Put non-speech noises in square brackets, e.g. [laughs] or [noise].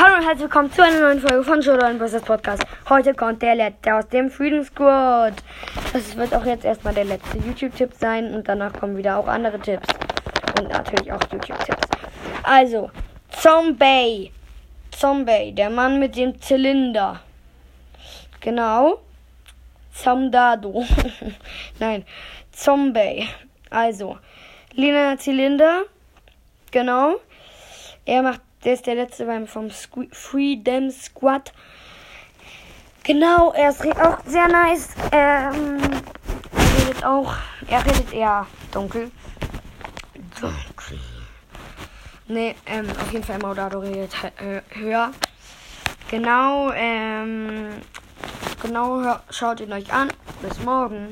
Hallo und herzlich willkommen zu einer neuen Folge von Showdown vs. Podcast. Heute kommt der letzte aus dem Freedom Squad. Das wird auch jetzt erstmal der letzte YouTube-Tipp sein und danach kommen wieder auch andere Tipps. Und natürlich auch YouTube-Tipps. Also, Zombie. Zombie, der Mann mit dem Zylinder. Genau. Zomdado. [laughs] Nein, Zombie. Also, lila Zylinder. Genau. Er macht, der ist der letzte beim vom Squ Freedom Squad. Genau, er ist auch sehr nice. Ähm, er redet auch, er redet eher dunkel. Dunkel. Nee, ähm, auf jeden Fall Maudado redet äh, höher. Genau, ähm, genau, schaut ihn euch an. Bis morgen.